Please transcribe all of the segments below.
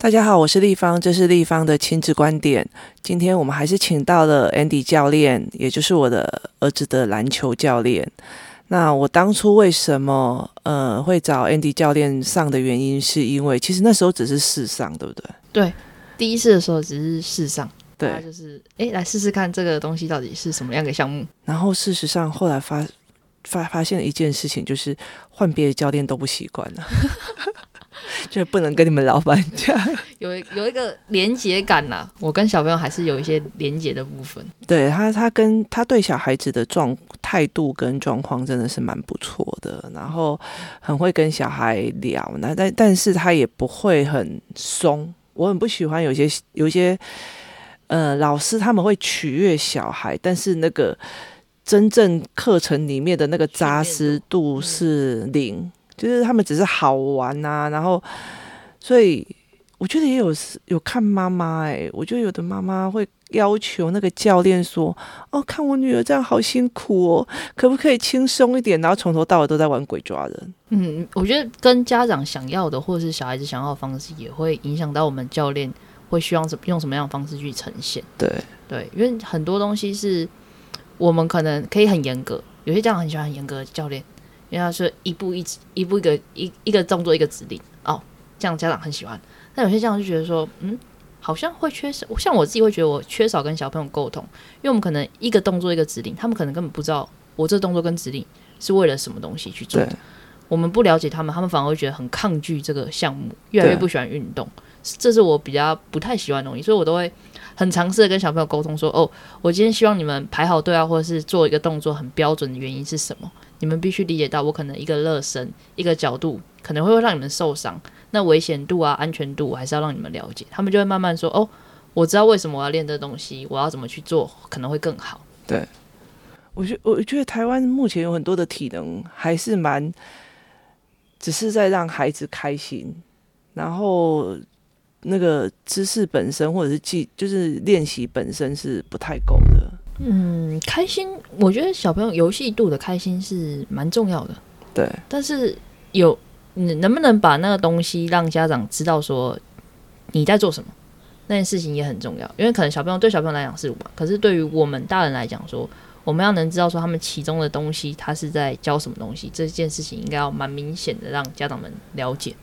大家好，我是立方，这是立方的亲子观点。今天我们还是请到了 Andy 教练，也就是我的儿子的篮球教练。那我当初为什么呃会找 Andy 教练上的原因，是因为其实那时候只是试上，对不对？对，第一次的时候只是试上，对，就是哎来试试看这个东西到底是什么样的项目。然后事实上后来发发发现了一件事情，就是换别的教练都不习惯了。就不能跟你们老板讲，有有一个连结感呐、啊。我跟小朋友还是有一些连结的部分。对他，他跟他对小孩子的状态度跟状况真的是蛮不错的，然后很会跟小孩聊。那但但是他也不会很松。我很不喜欢有些有一些呃老师他们会取悦小孩，但是那个真正课程里面的那个扎实度是零。就是他们只是好玩呐、啊，然后，所以我觉得也有有看妈妈哎，我觉得有的妈妈会要求那个教练说：“哦，看我女儿这样好辛苦哦，可不可以轻松一点？”然后从头到尾都在玩鬼抓人。嗯，我觉得跟家长想要的或者是小孩子想要的方式，也会影响到我们教练会希望怎用什么样的方式去呈现。对对，因为很多东西是我们可能可以很严格，有些家长很喜欢很严格的教练。因为他说一步一一步一个一一个动作一个指令哦，这样家长很喜欢。但有些家长就觉得说，嗯，好像会缺少。像我自己会觉得我缺少跟小朋友沟通，因为我们可能一个动作一个指令，他们可能根本不知道我这动作跟指令是为了什么东西去做的。我们不了解他们，他们反而会觉得很抗拒这个项目，越来越不喜欢运动。这是我比较不太喜欢的东西，所以我都会很尝试的跟小朋友沟通说，哦，我今天希望你们排好队啊，或者是做一个动作很标准的原因是什么？你们必须理解到，我可能一个热身，一个角度，可能会让你们受伤。那危险度啊，安全度，我还是要让你们了解。他们就会慢慢说：“哦，我知道为什么我要练这东西，我要怎么去做，可能会更好。”对，我觉我觉得台湾目前有很多的体能还是蛮，只是在让孩子开心，然后那个知识本身或者是记，就是练习本身是不太够的。嗯，开心，我觉得小朋友游戏度的开心是蛮重要的。对，但是有你能不能把那个东西让家长知道说你在做什么，那件事情也很重要。因为可能小朋友对小朋友来讲是玩，可是对于我们大人来讲说，我们要能知道说他们其中的东西，他是在教什么东西，这件事情应该要蛮明显的让家长们了解。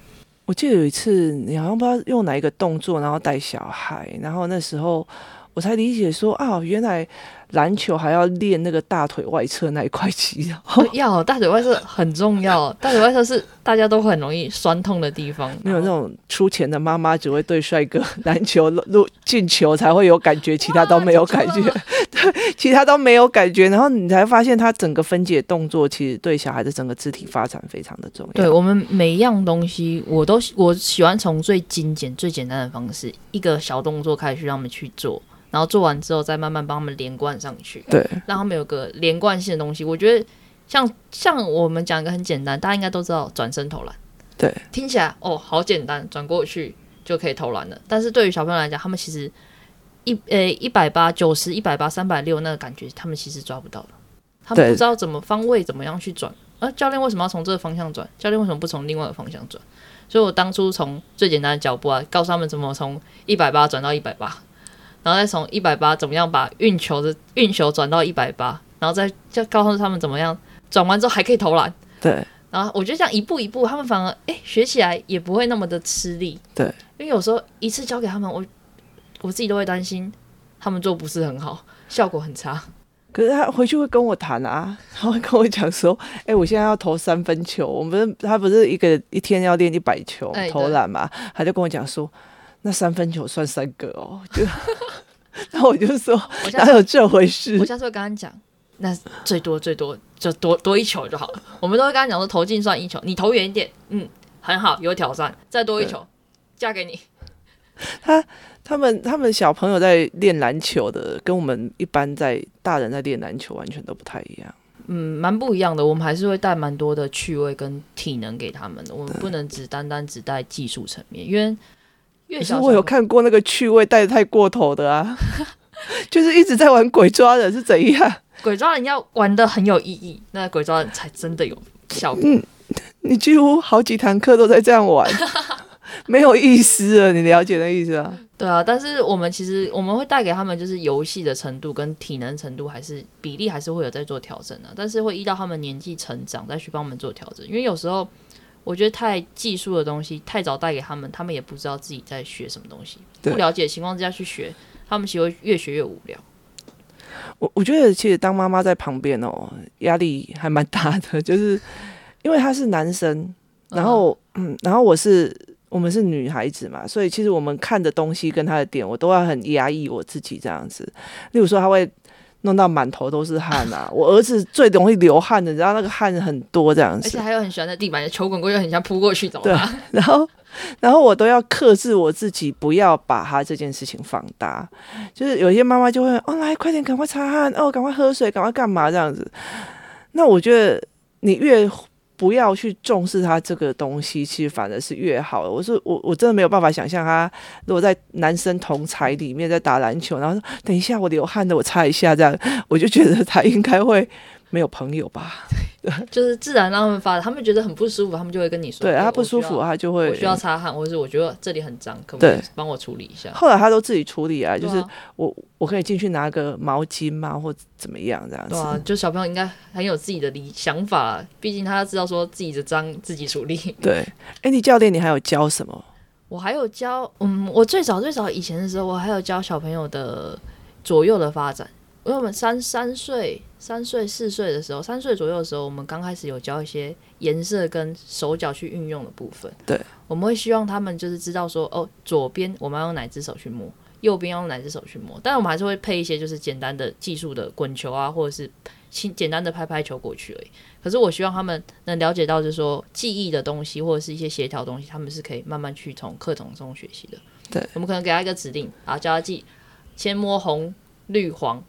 我记得有一次，你好像不知道用哪一个动作，然后带小孩，然后那时候我才理解说啊，原来。篮球还要练那个大腿外侧那一块肌肉，要大腿外侧很重要。大腿外侧是大家都很容易酸痛的地方。没有那种出钱的妈妈只会对帅哥篮球入进球才会有感觉，其他都没有感觉。对，其他都没有感觉。然后你才发现，他整个分解动作其实对小孩的整个肢体发展非常的重要。对，我们每一样东西，我都我喜欢从最精简、最简单的方式，一个小动作开始去让他们去做。然后做完之后，再慢慢帮他们连贯上去，对，让他们有个连贯性的东西。我觉得像像我们讲一个很简单，大家应该都知道转身投篮，对，听起来哦好简单，转过去就可以投篮了。但是对于小朋友来讲，他们其实一呃一百八、九十、一百八、三百六那个感觉，他们其实抓不到的。他们不知道怎么方位怎么样去转。而、啊、教练为什么要从这个方向转？教练为什么不从另外一个方向转？所以我当初从最简单的脚步啊，告诉他们怎么从一百八转到一百八。然后再从一百八怎么样把运球的运球转到一百八，然后再就告诉他们怎么样转完之后还可以投篮。对。然后我觉得这样一步一步，他们反而哎学起来也不会那么的吃力。对。因为有时候一次教给他们，我我自己都会担心他们做不是很好，效果很差。可是他回去会跟我谈啊，他会跟我讲说：“哎，我现在要投三分球，我们他不是一个一天要练一百球投篮嘛？”他就跟我讲说。那三分球算三个哦，就，然后我就说，哪有这回事？我下次会跟他讲，那最多最多就多多一球就好了。我们都会跟他讲说，投进算一球，你投远一点，嗯，很好，有挑战，再多一球，嫁给你。他他们他们小朋友在练篮球的，跟我们一般在大人在练篮球完全都不太一样。嗯，蛮不一样的。我们还是会带蛮多的趣味跟体能给他们的。我们不能只单单只带技术层面，因为。我有看过那个趣味带的太过头的啊，就是一直在玩鬼抓人是怎样？鬼抓人要玩的很有意义，那鬼抓人才真的有效果。嗯，你几乎好几堂课都在这样玩，没有意思了。你了解那意思啊？对啊，但是我们其实我们会带给他们就是游戏的程度跟体能程度还是比例还是会有在做调整的，但是会依照他们年纪成长再去帮我们做调整。因为有时候我觉得太技术的东西太早带给他们，他们也不知道自己在学什么东西，不了解的情况之下去学，他们其实会越学越无聊。我我觉得其实当妈妈在旁边哦，压力还蛮大的，就是因为他是男生，然后嗯，嗯，然后我是。我们是女孩子嘛，所以其实我们看的东西跟他的点，我都要很压抑我自己这样子。例如说，他会弄到满头都是汗啊。我儿子最容易流汗的，然后那个汗很多这样子，而且还有很喜欢在地板的球滚过又，很想扑过去怎么办？对，然后然后我都要克制我自己，不要把他这件事情放大。就是有些妈妈就会哦，来快点，赶快擦汗哦，赶快喝水，赶快干嘛这样子。那我觉得你越。不要去重视他这个东西，其实反而是越好的。我说我我真的没有办法想象他如果在男生同才里面在打篮球，然后说等一下我流汗的，我擦一下这样，我就觉得他应该会没有朋友吧。对 就是自然让他们发，他们觉得很不舒服，他们就会跟你说。对，他不舒服，他就会。我需要擦汗，或者是我觉得这里很脏，可不可以帮我处理一下？后来他都自己处理啊，就是我我可以进去拿个毛巾嘛，或怎么样这样子。对啊，就小朋友应该很有自己的理想法，毕竟他知道说自己的脏自己处理。对，哎，你教练，你还有教什么？我还有教，嗯，我最早最早以前的时候，我还有教小朋友的左右的发展。因为我们三三岁、三岁、四岁的时候，三岁左右的时候，我们刚开始有教一些颜色跟手脚去运用的部分。对，我们会希望他们就是知道说，哦，左边我们要用哪只手去摸，右边要用哪只手去摸。但是我们还是会配一些就是简单的技术的滚球啊，或者是轻简单的拍拍球过去而已。可是我希望他们能了解到，就是说记忆的东西或者是一些协调东西，他们是可以慢慢去从课程中学习的。对，我们可能给他一个指令，啊，教他记，先摸红、绿、黄。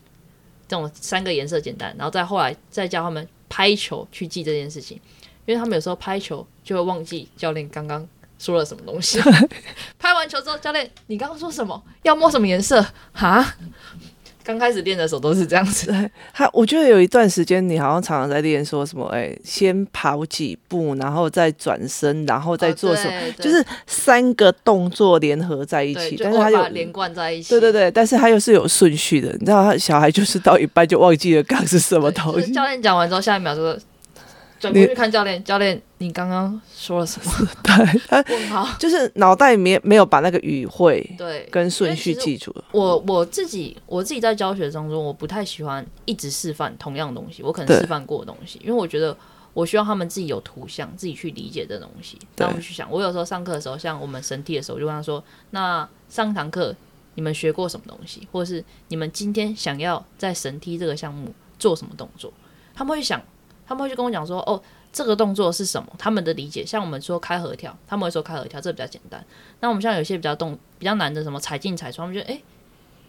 这种三个颜色简单，然后再后来再教他们拍球去记这件事情，因为他们有时候拍球就会忘记教练刚刚说了什么东西。拍完球之后，教练你刚刚说什么？要摸什么颜色？哈？刚开始练的时候都是这样子，他我觉得有一段时间你好像常常在练，说什么哎，先跑几步，然后再转身，然后再做什么，哦、就是三个动作联合在一起，但是他就连贯在一起。对对对，但是他又是有顺序的，你知道，他小孩就是到一半就忘记了刚是什么东西。就是、教练讲完之后，下一秒就说。转过去看教练，教练，你刚刚说了什么？对，他就是脑袋里面没有把那个语汇对跟顺序记住了。我我自己我自己在教学当中，我不太喜欢一直示范同样的东西。我可能示范过的东西，因为我觉得我需要他们自己有图像，自己去理解这东西，让我们去想。我有时候上课的时候，像我们神梯的时候，就跟他说：“那上堂课你们学过什么东西？或者是你们今天想要在神梯这个项目做什么动作？”他们会想。他们会去跟我讲说：“哦，这个动作是什么？”他们的理解，像我们说开合跳，他们会说开合跳，这个比较简单。那我们像有些比较动、比较难的，什么踩进踩出，他们觉得：“诶，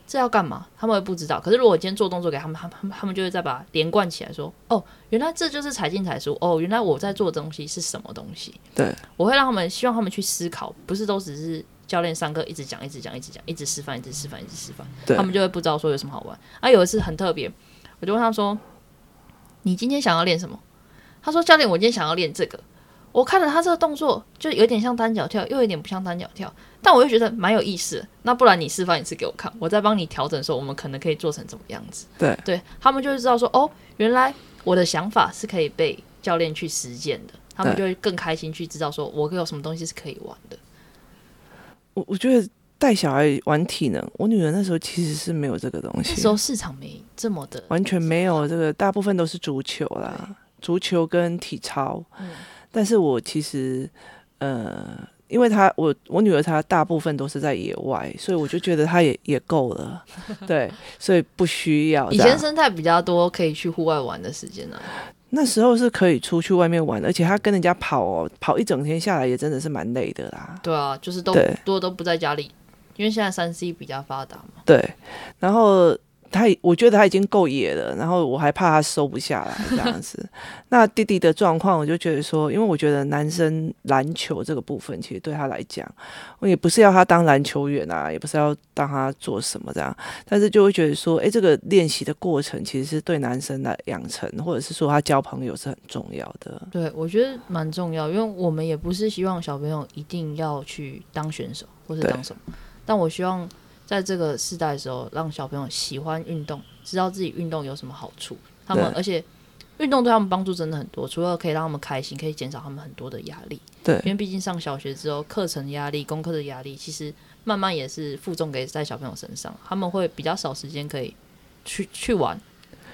这要干嘛？”他们会不知道。可是如果我今天做动作给他们，他们他们就会再把连贯起来，说：“哦，原来这就是踩进踩出。哦，原来我在做的东西是什么东西？”对，我会让他们希望他们去思考，不是都只是教练上课一直讲、一直讲、一直讲、一直示范、一直示范、一直示范，对他们就会不知道说有什么好玩。啊，有一次很特别，我就问他说：“你今天想要练什么？”他说：“教练，我今天想要练这个。我看了他这个动作，就有点像单脚跳，又有点不像单脚跳，但我又觉得蛮有意思。那不然你示范一次给我看，我再帮你调整，说我们可能可以做成怎么样子？对，对他们就会知道说，哦，原来我的想法是可以被教练去实践的，他们就会更开心去知道说，我有什么东西是可以玩的。我我觉得带小孩玩体能，我女儿那时候其实是没有这个东西，那时候市场没这么的，完全没有这个，大部分都是足球啦。”足球跟体操，嗯、但是我其实，呃，因为她我我女儿她大部分都是在野外，所以我就觉得她也 也够了，对，所以不需要。以前生态比较多，可以去户外玩的时间呢、啊。那时候是可以出去外面玩，而且他跟人家跑哦，跑一整天下来也真的是蛮累的啦。对啊，就是都多都不在家里，因为现在三 C 比较发达嘛。对，然后。他我觉得他已经够野了，然后我还怕他收不下来这样子。那弟弟的状况，我就觉得说，因为我觉得男生篮球这个部分，其实对他来讲，我也不是要他当篮球员啊，也不是要当他做什么这样，但是就会觉得说，哎，这个练习的过程，其实是对男生的养成，或者是说他交朋友是很重要的。对，我觉得蛮重要，因为我们也不是希望小朋友一定要去当选手或是当什么，但我希望。在这个时代的时候，让小朋友喜欢运动，知道自己运动有什么好处。他们而且运动对他们帮助真的很多，除了可以让他们开心，可以减少他们很多的压力。对，因为毕竟上小学之后，课程压力、功课的压力，其实慢慢也是负重给在小朋友身上。他们会比较少时间可以去去玩，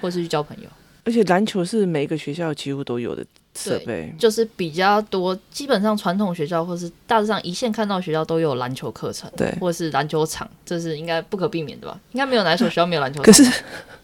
或是去交朋友。而且篮球是每一个学校几乎都有的。设备就是比较多，基本上传统学校或是大致上一线看到学校都有篮球课程，对，或者是篮球场，这是应该不可避免的吧？应该没有哪所学校没有篮球场。可是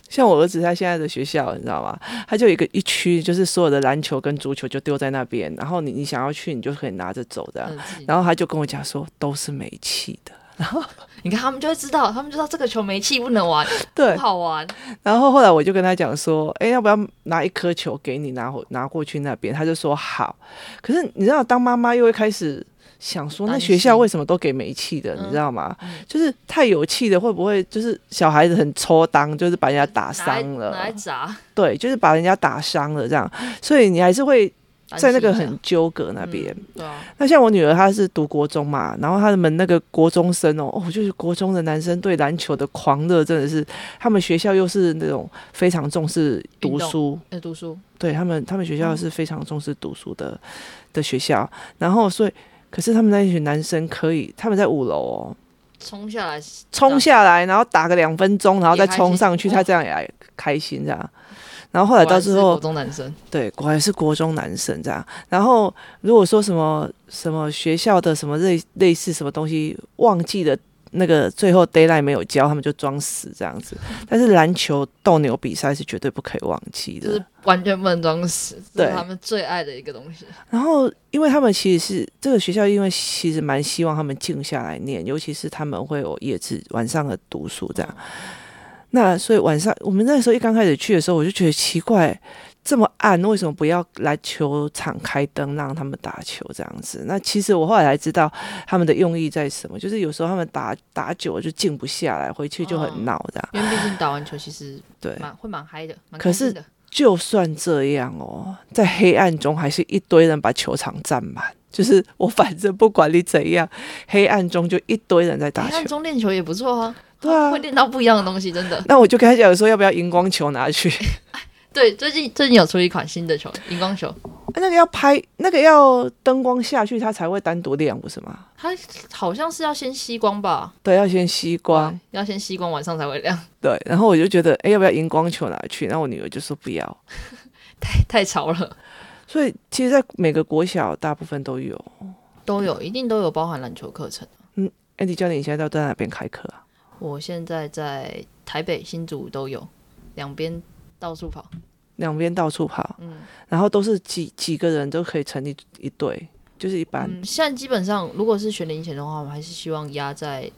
像我儿子他现在的学校，你知道吗？他就有一个一区，就是所有的篮球跟足球就丢在那边，然后你你想要去，你就可以拿着走的。然后他就跟我讲说，都是煤气的。然 后你看，他们就会知道，他们就知道这个球没气，不能玩，对，不好玩。然后后来我就跟他讲说，哎，要不要拿一颗球给你拿回拿过去那边？他就说好。可是你知道，当妈妈又会开始想说，那学校为什么都给煤气的？你知道吗？嗯、就是太有气的，会不会就是小孩子很抽当，就是把人家打伤了？拿来砸？对，就是把人家打伤了这样。所以你还是会。在那个很纠葛那边，嗯，对啊。那像我女儿，她是读国中嘛，然后他们那个国中生哦，哦，就是国中的男生对篮球的狂热，真的是他们学校又是那种非常重视读书，呃，读书，对他们，他们学校是非常重视读书的，嗯，的学校。然后，所以，可是他们那一群男生可以，他们在五楼哦，冲下来，冲下来，然后打个两分钟，然后再冲上去，他这样也开心这样。然后后来到最后，国中男生对，果然是国中男生这样。然后如果说什么什么学校的什么类类似什么东西忘记了，那个最后 d a y l i g h t 没有交，他们就装死这样子。但是篮球斗牛比赛是绝对不可以忘记的，就是完全不能装死，对，他们最爱的一个东西。然后因为他们其实是这个学校，因为其实蛮希望他们静下来念，尤其是他们会有夜自晚上的读书这样。那所以晚上我们那时候一刚开始去的时候，我就觉得奇怪，这么暗，为什么不要来球场开灯让他们打球这样子？那其实我后来才知道他们的用意在什么，就是有时候他们打打久了就静不下来，回去就很闹的。因为毕竟打完球其实对蛮会蛮嗨的，蛮开心的。可是就算这样哦，在黑暗中还是一堆人把球场占满。就是我反正不管你怎样，黑暗中就一堆人在打球。黑暗中练球也不错啊。对啊，会练到不一样的东西，真的。那我就跟他讲说，要不要荧光球拿去？对，最近最近有出一款新的球，荧光球。那个要拍，那个要灯光下去，它才会单独亮，不是吗？它好像是要先吸光吧？对，要先吸光，要先吸光，晚上才会亮。对，然后我就觉得，哎，要不要荧光球拿去？然后我女儿就说不要，太太潮了。所以，其实，在每个国小，大部分都有，都有，一定都有包含篮球课程。嗯，Andy 教练，你现在都在哪边开课啊？我现在在台北、新竹都有，两边到处跑，两边到处跑，嗯，然后都是几几个人都可以成立一队，就是一般。嗯，现在基本上，如果是学龄前的话，我们还是希望压在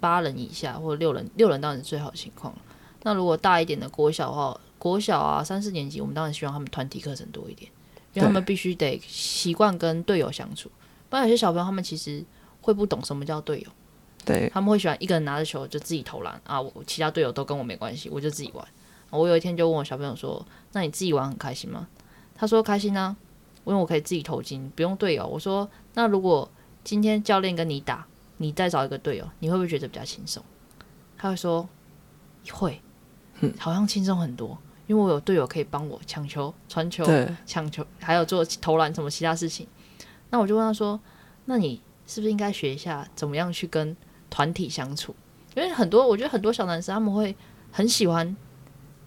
八人以下或者六人，六人当然是最好的情况。那如果大一点的国小的话，国小啊三四年级，我们当然希望他们团体课程多一点，因为他们必须得习惯跟队友相处，不然有些小朋友他们其实会不懂什么叫队友。对，他们会喜欢一个人拿着球就自己投篮啊，我其他队友都跟我没关系，我就自己玩。我有一天就问我小朋友说：“那你自己玩很开心吗？”他说：“开心啊，因为我可以自己投进，不用队友。”我说：“那如果今天教练跟你打，你再找一个队友，你会不会觉得比较轻松？”他会说：“会，好像轻松很多，因为我有队友可以帮我抢球、传球、抢球，还有做投篮什么其他事情。”那我就问他说：“那你是不是应该学一下怎么样去跟？”团体相处，因为很多，我觉得很多小男生他们会很喜欢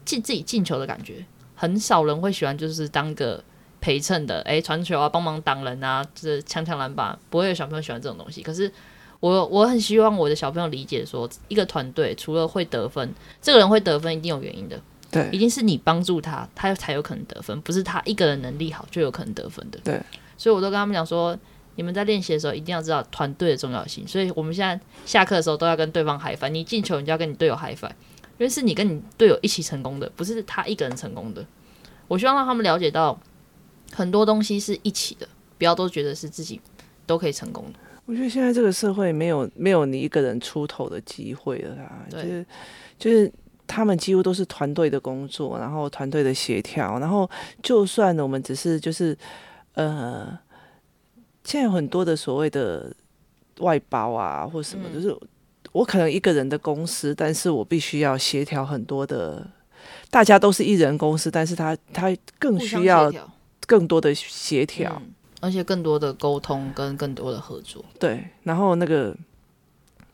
进自己进球的感觉，很少人会喜欢就是当个陪衬的，诶，传球啊，帮忙挡人啊，就是抢抢篮板，不会有小朋友喜欢这种东西。可是我我很希望我的小朋友理解说，一个团队除了会得分，这个人会得分一定有原因的，对，一定是你帮助他，他才有可能得分，不是他一个人能力好就有可能得分的，对。所以我都跟他们讲说。你们在练习的时候一定要知道团队的重要性，所以我们现在下课的时候都要跟对方 high five。你进球，你就要跟你队友 high five。因为是你跟你队友一起成功的，不是他一个人成功的。我希望让他们了解到很多东西是一起的，不要都觉得是自己都可以成功的。我觉得现在这个社会没有没有你一个人出头的机会了啦，就是就是他们几乎都是团队的工作，然后团队的协调，然后就算我们只是就是呃，现在有很多的所谓的外包啊或什么，就是我可能一个人的公司，但是我必须要协调很多的，大家都是一人公司，但是他他更需要更多的协调。而且更多的沟通跟更多的合作，对，然后那个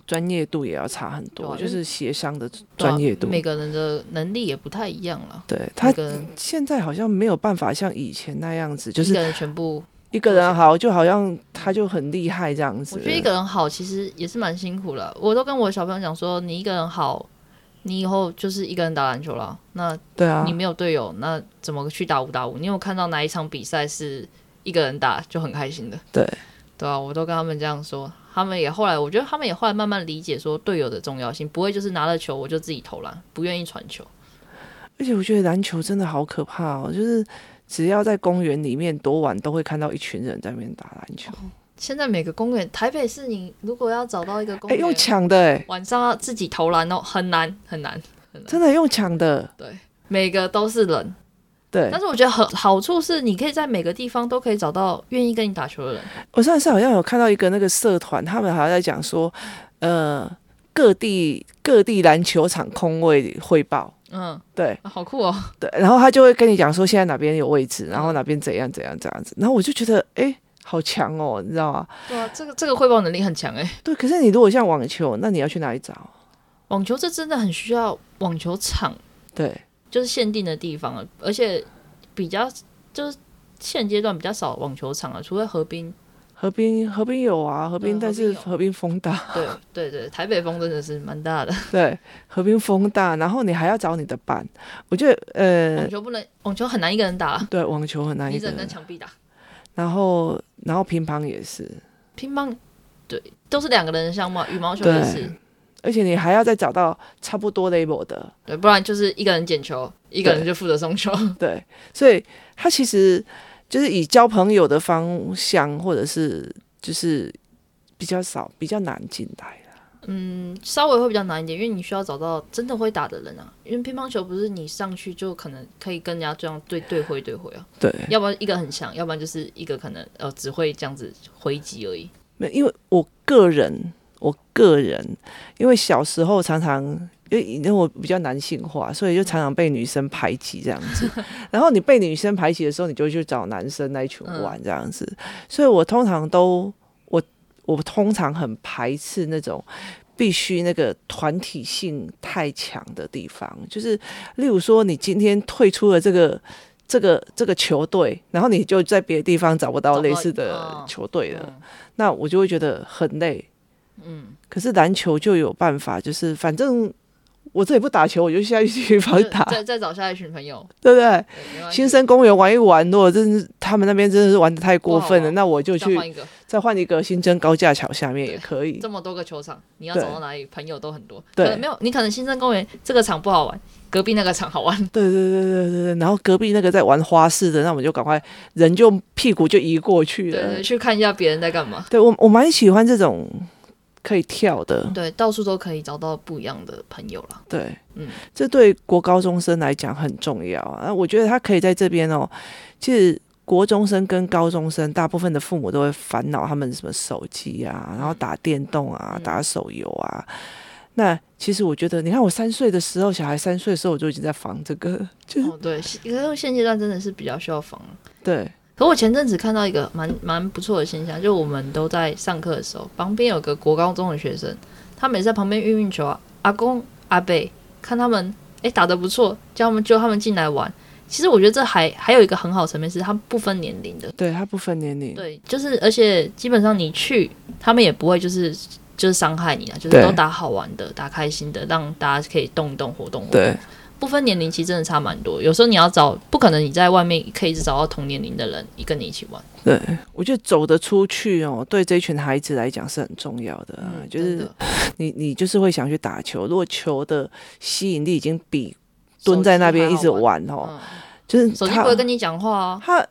专业度也要差很多，啊、就是协商的专业度、啊，每个人的能力也不太一样了。对，他现在好像没有办法像以前那样子，就是一个人全部一个人好，就好像他就很厉害这样子。我觉得一个人好，其实也是蛮辛苦了。我都跟我小朋友讲说，你一个人好，你以后就是一个人打篮球了。那对啊，你没有队友，那怎么去打五打五？你有看到哪一场比赛是？一个人打就很开心的，对对啊，我都跟他们这样说，他们也后来，我觉得他们也后来慢慢理解说队友的重要性，不会就是拿了球我就自己投篮，不愿意传球。而且我觉得篮球真的好可怕哦，就是只要在公园里面多晚都会看到一群人在那边打篮球。哦，现在每个公园，台北市你如果要找到一个公园，用抢的哎，晚上要自己投篮哦，很难很难很难，真的用抢的，对，每个都是人。对，但是我觉得很好处是，你可以在每个地方都可以找到愿意跟你打球的人。我上次好像有看到一个那个社团，他们好像在讲说，呃，各地各地篮球场空位汇报。嗯，对，啊，好酷哦。对，然后他就会跟你讲说，现在哪边有位置，然后哪边怎样怎样这样子。然后我就觉得，哎，好强哦，你知道吗？对啊，这个这个汇报能力很强哎。对，可是你如果像网球，那你要去哪里找？网球这真的很需要网球场。对。就是限定的地方了，而且比较就是现阶段比较少网球场啊，除了河滨，河滨河滨有啊，河滨但是河滨风大，对对对，台北风真的是蛮大的，对，河滨风大，然后你还要找你的伴，我觉得呃，网球不能，网球很难一个人打，对，网球很难一个人，跟墙壁打，然后然后乒乓也是，乒乓对，都是两个人的项目，羽毛球也是。而且你还要再找到差不多 level 的，对，不然就是一个人捡球，一个人就负责送球。对，所以他其实就是以交朋友的方向，或者是就是比较少，比较难进来。嗯，稍微会比较难一点，因为你需要找到真的会打的人啊。因为乒乓球不是你上去就可能可以跟人家这样对对挥对挥啊。对，要不然一个很强，要不然就是一个可能呃只会这样子挥击而已。没，因为我个人。我个人，因为小时候常常，因为我比较男性化，所以就常常被女生排挤这样子。然后你被女生排挤的时候，你就去找男生那一群玩这样子。所以我通常都，我我通常很排斥那种必须那个团体性太强的地方。就是例如说，你今天退出了这个这个这个球队，然后你就在别的地方找不到类似的球队了，那我就会觉得很累。嗯，可是篮球就有办法，就是反正我这里不打球，我就下去跑去打，再再找下一群朋友，对不对？新生公园玩一玩，如果真是他们那边真的是玩的太过分了，那我就去再换一个新增高架桥下面也可以。这么多个球场，你要走到哪里？朋友都很多。对，没有你可能新生公园这个场不好玩，隔壁那个场好玩。对对对对对对，然后隔壁那个在玩花式的，那我们就赶快人就屁股就移过去了，对，去看一下别人在干嘛。对我我蛮喜欢这种。可以跳的，对，到处都可以找到不一样的朋友了。对，嗯，这对国高中生来讲很重要啊。我觉得他可以在这边哦。其实国中生跟高中生，大部分的父母都会烦恼他们什么手机啊，然后打电动啊，打手游啊。嗯、那其实我觉得，你看我三岁的时候，小孩三岁的时候，我就已经在防这个。就是、哦，对，可是现阶段真的是比较需要防。对。可我前阵子看到一个蛮蛮不错的现象，就我们都在上课的时候，旁边有个国高中的学生，他每次在旁边运运球啊，阿公阿伯看他们诶打得不错，叫他们叫他们进来玩。其实我觉得这还还有一个很好的层面是，他不分年龄的，对他不分年龄，对，就是而且基本上你去，他们也不会就是就是伤害你啊，就是都打好玩的，打开心的，让大家可以动一动活动活动。对。不分年龄，其实真的差蛮多。有时候你要找，不可能你在外面可以一直找到同年龄的人，跟你一起玩。对，我觉得走得出去哦，对这群孩子来讲是很重要的。嗯、就是你你就是会想去打球，如果球的吸引力已经比蹲在那边一直玩哦，嗯、就是手机不会跟你讲话啊。他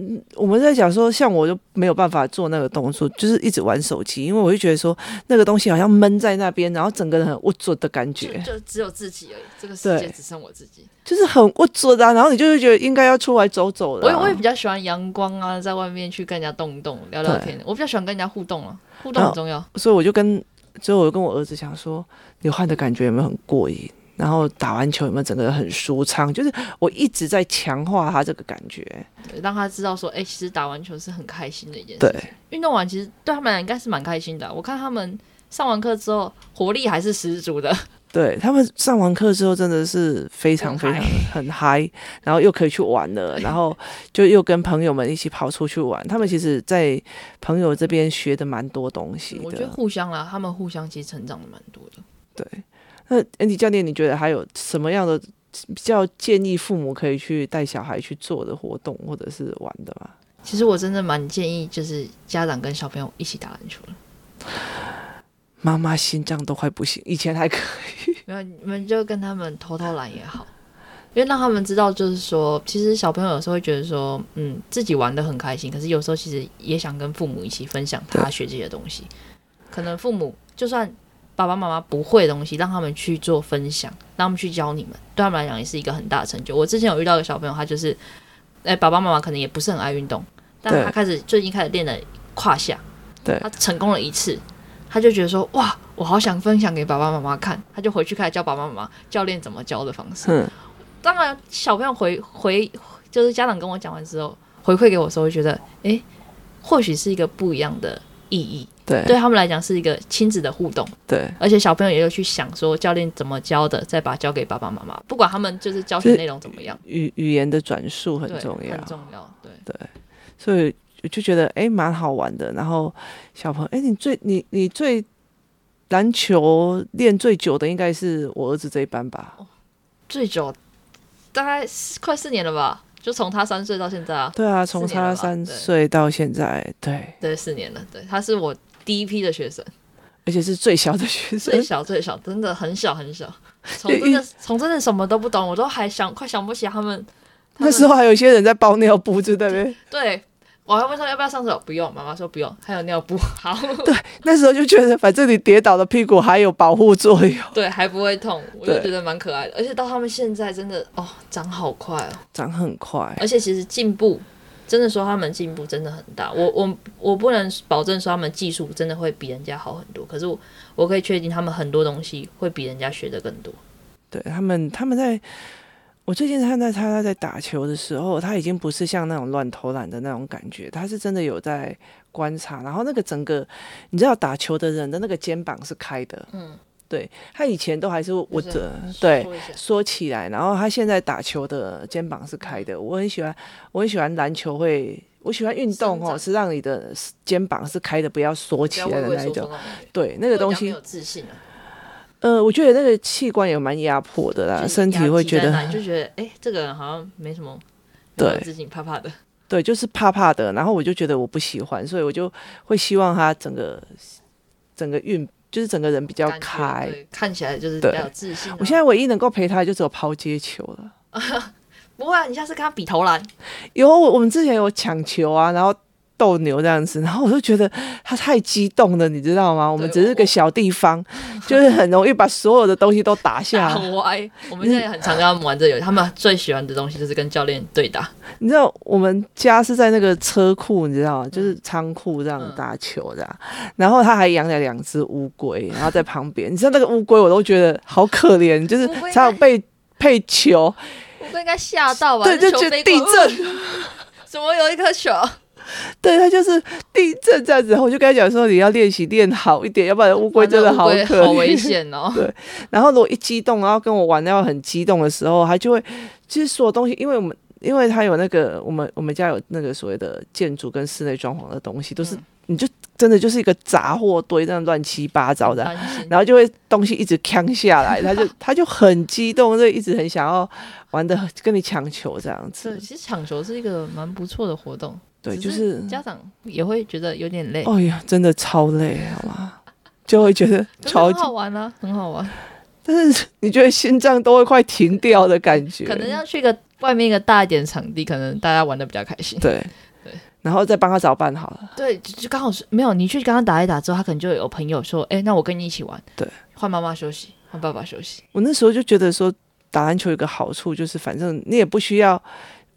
嗯，我们在讲说，像我就没有办法做那个动作，就是一直玩手机，因为我就觉得说那个东西好像闷在那边，然后整个人很龌龊的感觉，就，就只有自己而已，这个世界只剩我自己，就是很无助啊。然后你就会觉得应该要出来走走的。我也我也比较喜欢阳光啊，在外面去跟人家动一动、聊聊天。我比较喜欢跟人家互动啊，互动很重要。所以我就跟，所以我就跟我儿子讲说，流汗的感觉有没有很过瘾？然后打完球有没有整个人很舒畅？就是我一直在强化他这个感觉，对，让他知道说，哎，其实打完球是很开心的一件事。对，运动完其实对他们应该是蛮开心的。我看他们上完课之后活力还是十足的。对，他们上完课之后真的是非常非常很嗨，然后又可以去玩了，然后就又跟朋友们一起跑出去玩。他们其实，在朋友这边学的蛮多东西的。我觉得互相啦，他们互相其实成长的蛮多的。对。那 Andy 教练，你觉得还有什么样的比较建议父母可以去带小孩去做的活动或者是玩的吗？其实我真的蛮建议，就是家长跟小朋友一起打篮球了。妈妈心脏都快不行，以前还可以。没有，你们就跟他们偷偷懒也好，因为让他们知道，就是说，其实小朋友有时候会觉得说，嗯，自己玩得很开心，可是有时候其实也想跟父母一起分享他学这些东西。可能父母就算。爸爸妈妈不会的东西，让他们去做分享，让他们去教你们，对他们来讲也是一个很大的成就。我之前有遇到一个小朋友，他就是，哎，爸爸妈妈可能也不是很爱运动，但他开始最近开始练了胯下，对，他成功了一次，他就觉得说，哇，我好想分享给爸爸妈妈看，他就回去开始教爸爸妈妈教练怎么教的方式。嗯，当然小朋友回回就是家长跟我讲完之后回馈给我的时候，会觉得，哎，或许是一个不一样的意义。对，对他们来讲是一个亲子的互动。对，而且小朋友也有去想说教练怎么教的，再把它教给爸爸妈妈。不管他们就是教学内容怎么样，语语言的转述很重要，很重要。对对，所以我就觉得哎，蛮好玩的。然后小朋友，哎，你最你你最篮球练最久的应该是我儿子这一班吧？最久大概快四年了吧。就从他三岁到现在啊，对啊，从他三岁到现在，对，对，四年了，对，他是我第一批的学生，而且是最小的学生，最小最小，真的很小很小，从真的从真的什么都不懂，我都还想快想不起他们，那时候还有一些人在包尿布，对不对？对。我还问他要不要上厕所，不用。妈妈说不用，还有尿布。好，对，那时候就觉得反正你跌倒的屁股还有保护作用，对，还不会痛，我就觉得蛮可爱的。而且到他们现在真的哦，长好快哦，长很快。而且其实进步，真的说他们进步真的很大。我我我不能保证说他们技术真的会比人家好很多，可是我我可以确定他们很多东西会比人家学的更多。对他们，他们在。我最近看到他他在打球的时候，他已经不是像那种乱投篮的那种感觉，他是真的有在观察。然后那个整个，你知道打球的人的那个肩膀是开的，嗯，对，他以前都还是我的，对，缩起来。然后他现在打球的肩膀是开的，我很喜欢，我很喜欢篮球会，我喜欢运动哦，是让你的肩膀是开的，不要缩起来的那一种，对，那个东西。有自信啊。呃，我觉得那个器官也蛮压迫的啦，身体会觉得就 觉得，哎、欸，这个人好像没什么，对，自己怕怕的，对，就是怕怕的。然后我就觉得我不喜欢，所以我就会希望他整个整个运，就是整个人比较开，看起来就是比较有自信、啊。我现在唯一能够陪他，就只有抛接球了。不会啊，你下次跟他比投篮。有，我我们之前有抢球啊，然后。斗牛这样子，然后我就觉得他太激动了，你知道吗？我们只是个小地方，就是很容易把所有的东西都打下来。很歪。我们现在也很常跟他们玩这游戏，他们最喜欢的东西就是跟教练对打。你知道我们家是在那个车库，你知道吗？就是仓库这样打球的。然后他还养了两只乌龟，然后在旁边。你知道那个乌龟，我都觉得好可怜，就是才有被配球。乌龟应该吓到吧？对，就觉得地震。怎么有一颗球？对，他就是地震这样子，我就跟他讲说，你要练习练好一点，要不然乌龟真的好可怜，好危险哦。对，然后如果一激动，然后跟我玩要很激动的时候，他就会，其实所有东西，因为我们因为他有那个我们我们家有那个所谓的建筑跟室内装潢的东西，都是你就真的就是一个杂货堆，这样乱七八糟的，然后就会东西一直扛下来，他就他就很激动，就一直很想要玩的跟你抢球这样子。对，其实抢球是一个蛮不错的活动。对，就是家长也会觉得有点累。哎呀，真的超累，好吗？就会觉得 超好玩啊，很好玩。但是你觉得心脏都会快停掉的感觉。可能要去一个外面一个大一点场地，可能大家玩的比较开心。对 对，然后再帮他找伴好了。对，就刚好是没有你去跟他打一打之后，他可能就有朋友说：“哎，那我跟你一起玩。”对，换妈妈休息，换爸爸休息。我那时候就觉得说，打篮球有个好处就是，反正你也不需要。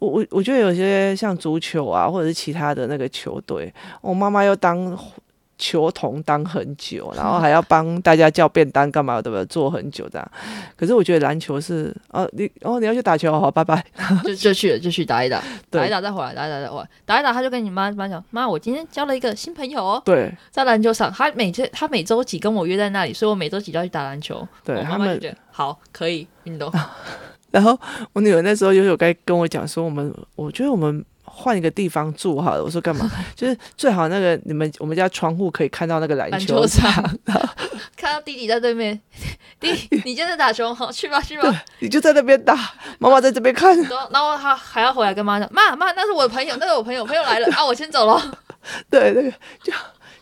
我我我觉得有些像足球啊，或者是其他的那个球队，我妈妈要当球童当很久，然后还要 帮大家叫便当干嘛，对不对？做很久这样。可是我觉得篮球是，哦，你哦你要去打球，好，拜拜，就就去了，就去打一打，打一打再回来，打一打再回来，打一打他就跟你妈妈讲，妈，我今天交了一个新朋友哦。对，在篮球场，他每次他每周几跟我约在那里，所以我每周几都要去打篮球。对，他们好可以运动。然后我女儿那时候就有该跟我讲说，我们我觉得我们换一个地方住好了。我说干嘛？就是最好那个你们我们家窗户可以看到那个篮球场，看到弟弟在对面。弟，你就在打球，好去吧去吧。你就在那边打，妈妈在这边看。然后他还要回来跟妈妈讲，妈妈那是我的朋友，那是我朋友，朋友来了啊，我先走了。对，那个就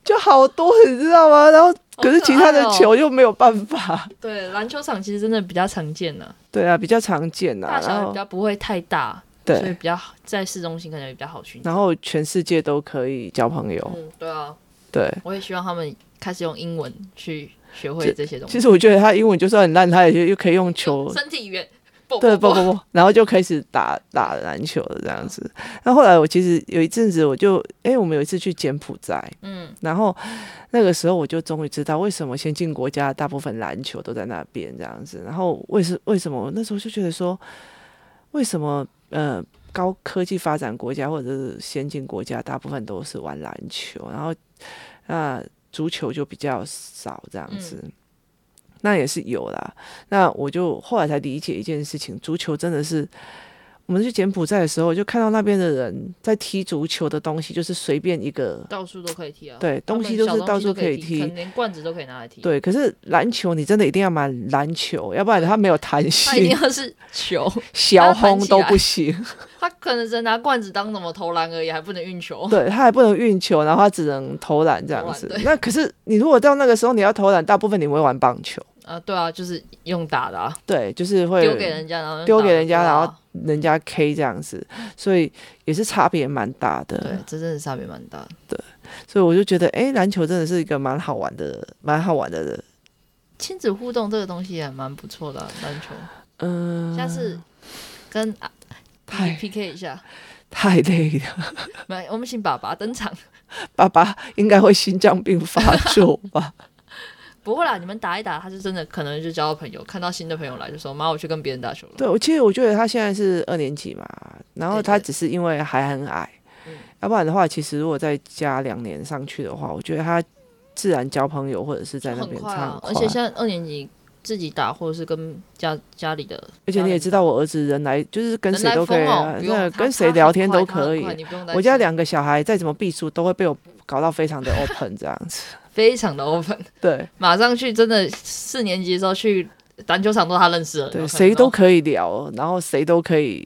就好多，你知道吗？然后。可是其他的球又没有办法。哦、对，篮球场其实真的比较常见呢。对啊，比较常见呐，大小比较不会太大，对，所以比较在市中心可能也比较好寻找。然后全世界都可以交朋友。嗯，对啊，对。我也希望他们开始用英文去学会这些东西。其实我觉得他英文就算很烂，他也又可以用球。身体语言。对，不不不，然后就开始打打篮球了，这样子。那后来我其实有一阵子，我就哎，我们有一次去柬埔寨，嗯，然后那个时候我就终于知道为什么先进国家大部分篮球都在那边这样子。然后为什为什么那时候就觉得说，为什么呃高科技发展国家或者是先进国家大部分都是玩篮球，然后那足球就比较少这样子。嗯那也是有啦，那我就后来才理解一件事情，足球真的是，我们去柬埔寨的时候，就看到那边的人在踢足球的东西，就是随便一个，到处都可以踢啊，对，东西都是到处可以踢，连罐子都可以拿来踢。对，可是篮球你真的一定要买篮球，要不然它没有弹性，它一定要是球，小轰都不行。他可能只能拿罐子当什么投篮而已，还不能运球。对，他还不能运球，然后他只能投篮这样子。那可是你如果到那个时候你要投篮，大部分你会玩棒球。啊，对啊，就是用打的啊。对，就是会丢给人家，然后丢给人家，然后人家 K 这样子，所以也是差别蛮大的。对，这真的是差别蛮大的。对，所以我就觉得，哎，篮球真的是一个蛮好玩的，蛮好玩的人。亲子互动这个东西也蛮不错的，篮球。嗯，下次跟啊。太 PK 一下，太累了。没，我们请爸爸登场。爸爸应该会心脏病发作吧？不会啦，你们打一打，他是真的可能就交到朋友，看到新的朋友来就说：“妈，我去跟别人打球了。”对，我其实我觉得他现在是二年级嘛，然后他只是因为还很矮，对对对，要不然的话，其实如果再加两年上去的话，我觉得他自然交朋友或者是在那边唱、啊，而且现在二年级。自己打，或者是跟家家里的，而且你也知道，我儿子人来就是跟谁都可以，那跟谁聊天都可以。我家两个小孩再怎么避暑，都会被我搞到非常的 open 这样子，非常的 open。对，马上去，真的四年级的时候去篮球场都他认识了，对，谁都可以聊，然后谁都可以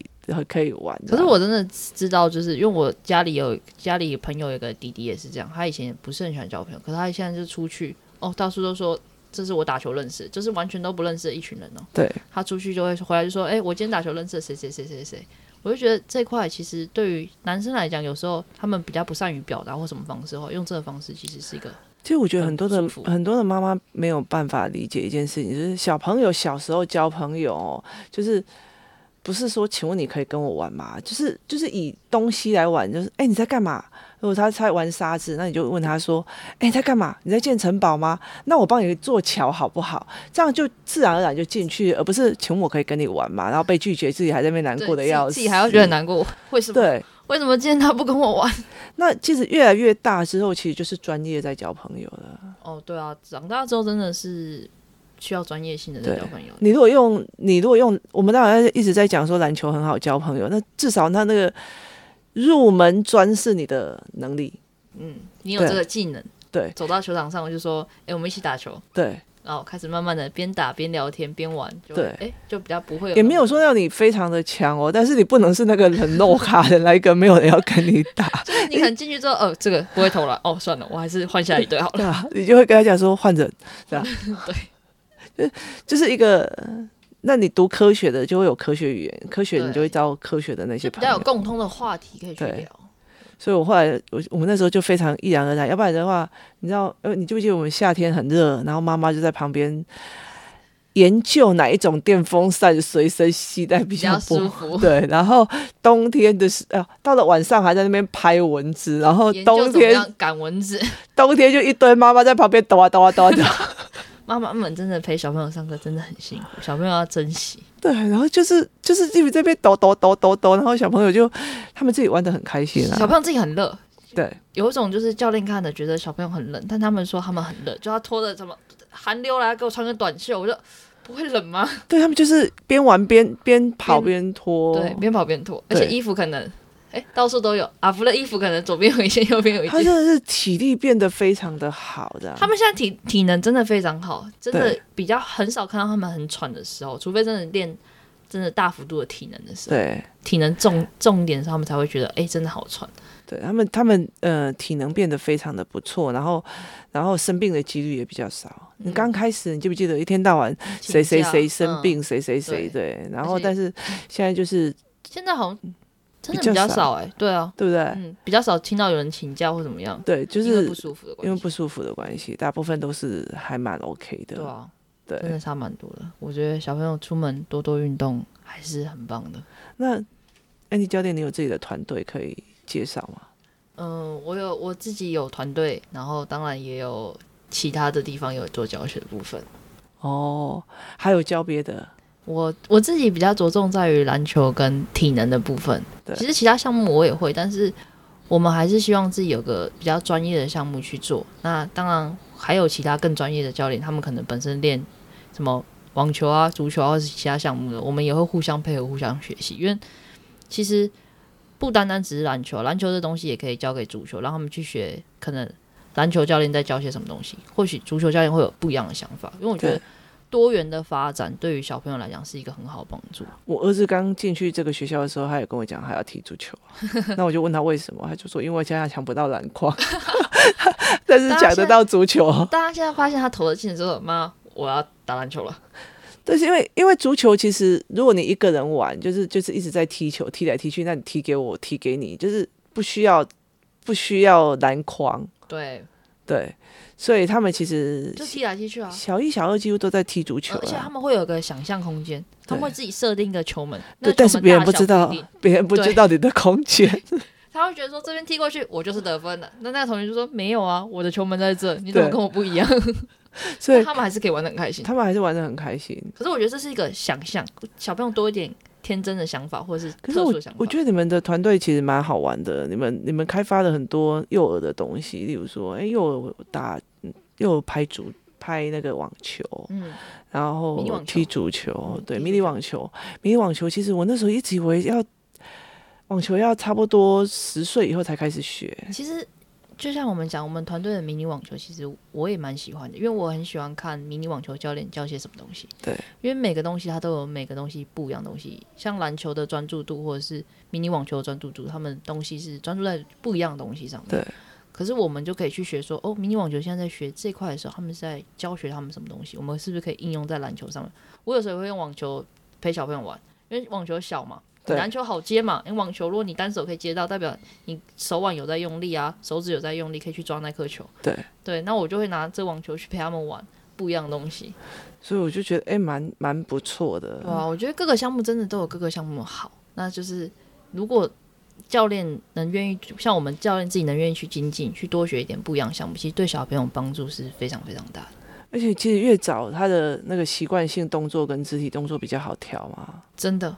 可以玩。可是我真的知道，就是因为我家里有家里朋友有个弟弟也是这样，他以前也不是很喜欢交朋友，可是他现在就出去哦，到处都说。这是我打球认识，就是完全都不认识的一群人哦。对，他出去就会回来就说：“哎，我今天打球认识谁谁谁谁谁。”我就觉得这块其实对于男生来讲，有时候他们比较不善于表达或什么方式的话，用这个方式其实是一个。其实我觉得很多的很多的妈妈没有办法理解一件事情，就是小朋友小时候交朋友，就是不是说“请问你可以跟我玩吗？”就是就是以东西来玩，就是哎，你在干嘛？如果他在玩沙子，那你就问他说：“哎、在干嘛？你在建城堡吗？那我帮你做桥好不好？这样就自然而然就进去，而不是请我可以跟你玩嘛，然后被拒绝，自己还在那边难过的要死，自己还要觉得难过。为什么？对，为什么今天他不跟我玩？那其实越来越大之后，其实就是专业在交朋友了。哦，对啊，长大之后真的是需要专业性的在交朋友。你如果用，你如果用，我们当然一直在讲说篮球很好交朋友，那至少他那个。入门专是你的能力，嗯，你有这个技能，对，走到球场上我就说，哎、欸，我们一起打球，对。然后开始慢慢的边打边聊天边玩，就对，哎，就比较不会有。也没有说要你非常的强哦，但是你不能是那个很漏卡的那一个，没有人要跟你打。就是你可能进去之后，哦，这个不会投了，哦，算了，我还是换下一队好了。对啊，你就会跟他讲说换人，对吧？对，就就是一个，那你读科学的就会有科学语言，科学你就会招科学的那些朋友，比较有共通的话题可以去聊。所以，我后来我我们那时候就非常毅然而然，要不然的话，你知道，呃，你记不记得我们夏天很热，然后妈妈就在旁边研究哪一种电风扇随身携带比较，比较舒服。对，然后冬天的时，呃，到了晚上还在那边拍蚊子，然后冬天赶蚊子，冬天就一堆妈妈在旁边抖啊抖啊抖啊抖。妈妈们真的陪小朋友上课真的很辛苦，小朋友要珍惜。对，然后就是就是因为这边抖抖抖抖抖，然后小朋友就他们自己玩的很开心啊。小朋友自己很热，对，有一种就是教练看的觉得小朋友很冷，但他们说他们很热，就要拖着什么寒流来给我穿个短袖，我就不会冷吗？对，他们就是边玩边边跑边脱，对，边跑边脱，而且衣服可能。哎，到处都有阿福的衣服，可能左边有一件，右边有一件。他真的是体力变得非常的好，的。他们现在体体能真的非常好，真的比较很少看到他们很喘的时候，除非真的练真的大幅度的体能的时候。对，体能重重点的时候，他们才会觉得哎，真的好喘。对他们，他们呃体能变得非常的不错，然后然后生病的几率也比较少。嗯、你刚开始，你记不记得一天到晚谁谁谁生病，谁谁谁对，然后但是现在就是现在好像。真的比较少哎、欸，对啊，对不对？嗯，比较少听到有人请假或怎么样。对，就是因为不舒服的关系，因为不舒服的关系，大部分都是还蛮 OK 的。对啊，对，真的差蛮多的。我觉得小朋友出门多多运动还是很棒的。那 Andy 教练，你有自己的团队可以介绍吗？嗯，我有我自己有团队，然后当然也有其他的地方有做教学的部分。哦，还有教别的。我我自己比较着重在于篮球跟体能的部分，对，其实其他项目我也会，但是我们还是希望自己有个比较专业的项目去做。那当然还有其他更专业的教练，他们可能本身练什么网球啊、足球啊，或是其他项目的，我们也会互相配合、互相学习。因为其实不单单只是篮球，篮球的东西也可以交给足球，让他们去学。可能篮球教练在教些什么东西，或许足球教练会有不一样的想法。因为我觉得。多元的发展对于小朋友来讲是一个很好的帮助。我儿子刚进去这个学校的时候，他也跟我讲他要踢足球，那我就问他为什么，他就说因为现在抢不到篮筐，但是抢得到足球。大家现在发现他投了进之后，妈，我要打篮球了。但是因为因为足球其实如果你一个人玩，就是就是一直在踢球，踢来踢去，那你踢给我，我踢给你，就是不需要不需要篮筐。对对。所以他们其实就踢来踢去啊，小一、小二几乎都在踢足球，而且他们会有个想象空间，他们会自己设定一个球门，对，但是别人不知道，别人不知道你的空间，他会觉得说这边踢过去我就是得分的，那那个同学就说没有啊，我的球门在这，你怎么跟我不一样？所以 他们还是可以玩的很开心，他们还是玩的很开心。可是我觉得这是一个想象，小朋友多一点。天真的想法，或者是特殊的想法。我，我觉得你们的团队其实蛮好玩的。你们你们开发了很多幼儿的东西，例如说，哎、欸，幼儿打，幼儿拍足拍那个网球，嗯，然后踢足球，球对，迷你网球，迷你网球。其实我那时候一直以为要网球要差不多十岁以后才开始学。其实。就像我们讲，我们团队的迷你网球，其实我也蛮喜欢的，因为我很喜欢看迷你网球教练教些什么东西。对，因为每个东西它都有每个东西不一样的东西，像篮球的专注度，或者是迷你网球的专注度，他们东西是专注在不一样的东西上面。对。可是我们就可以去学说，哦，迷你网球现在在学这块的时候，他们是在教学他们什么东西？我们是不是可以应用在篮球上面？我有时候也会用网球陪小朋友玩，因为网球小嘛。篮球好接嘛，因为网球如果你单手可以接到，代表你手腕有在用力啊，手指有在用力，可以去抓那颗球。对对，那我就会拿这网球去陪他们玩不一样的东西。所以我就觉得，哎、欸，蛮蛮不错的。哇，我觉得各个项目真的都有各个项目好。那就是如果教练能愿意，像我们教练自己能愿意去精进，去多学一点不一样项目，其实对小朋友帮助是非常非常大的。而且其实越早他的那个习惯性动作跟肢体动作比较好调嘛，真的。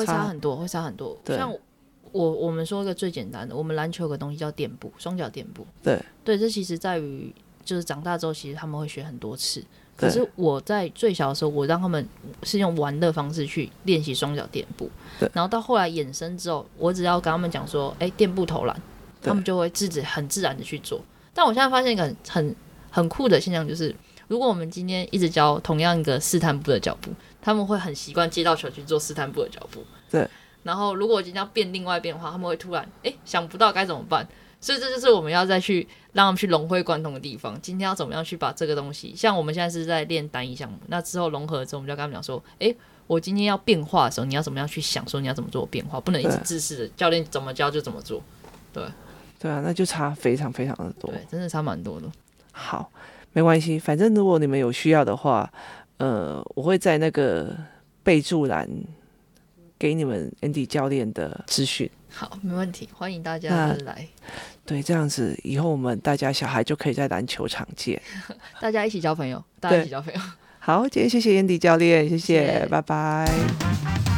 会差很多，会差很多。像我，我们说一个最简单的，我们篮球有个东西叫垫步，双脚垫步。对对，这其实在于就是长大之后，其实他们会学很多次。可是我在最小的时候，我让他们是用玩的方式去练习双脚垫步。对。然后到后来衍生之后，我只要跟他们讲说，哎，垫步投篮，他们就会自己很自然的去做。但我现在发现一个很很很酷的现象，就是如果我们今天一直教同样一个试探步的脚步，他们会很习惯接到球去做试探步的脚步。对。然后如果我今天要变另外一边的话，他们会突然哎想不到该怎么办。所以这就是我们要再去让他们去融会贯通的地方。今天要怎么样去把这个东西，像我们现在是在练单一项目，那之后融合之后，我们就跟他们讲说，诶，我今天要变化的时候，你要怎么样去想，说你要怎么做变化，不能一直自私的教练怎么教就怎么做。对，对啊，那就差非常非常的多，对，真的差蛮多的。好，没关系，反正如果你们有需要的话，呃，我会在那个备注栏给你们 Andy 教练的资讯。好，没问题，欢迎大家来。对，这样子以后我们大家小孩就可以在篮球场见，大家一起交朋友，大家一起交朋友。好，今天谢谢 Andy 教练，谢谢，谢谢拜拜。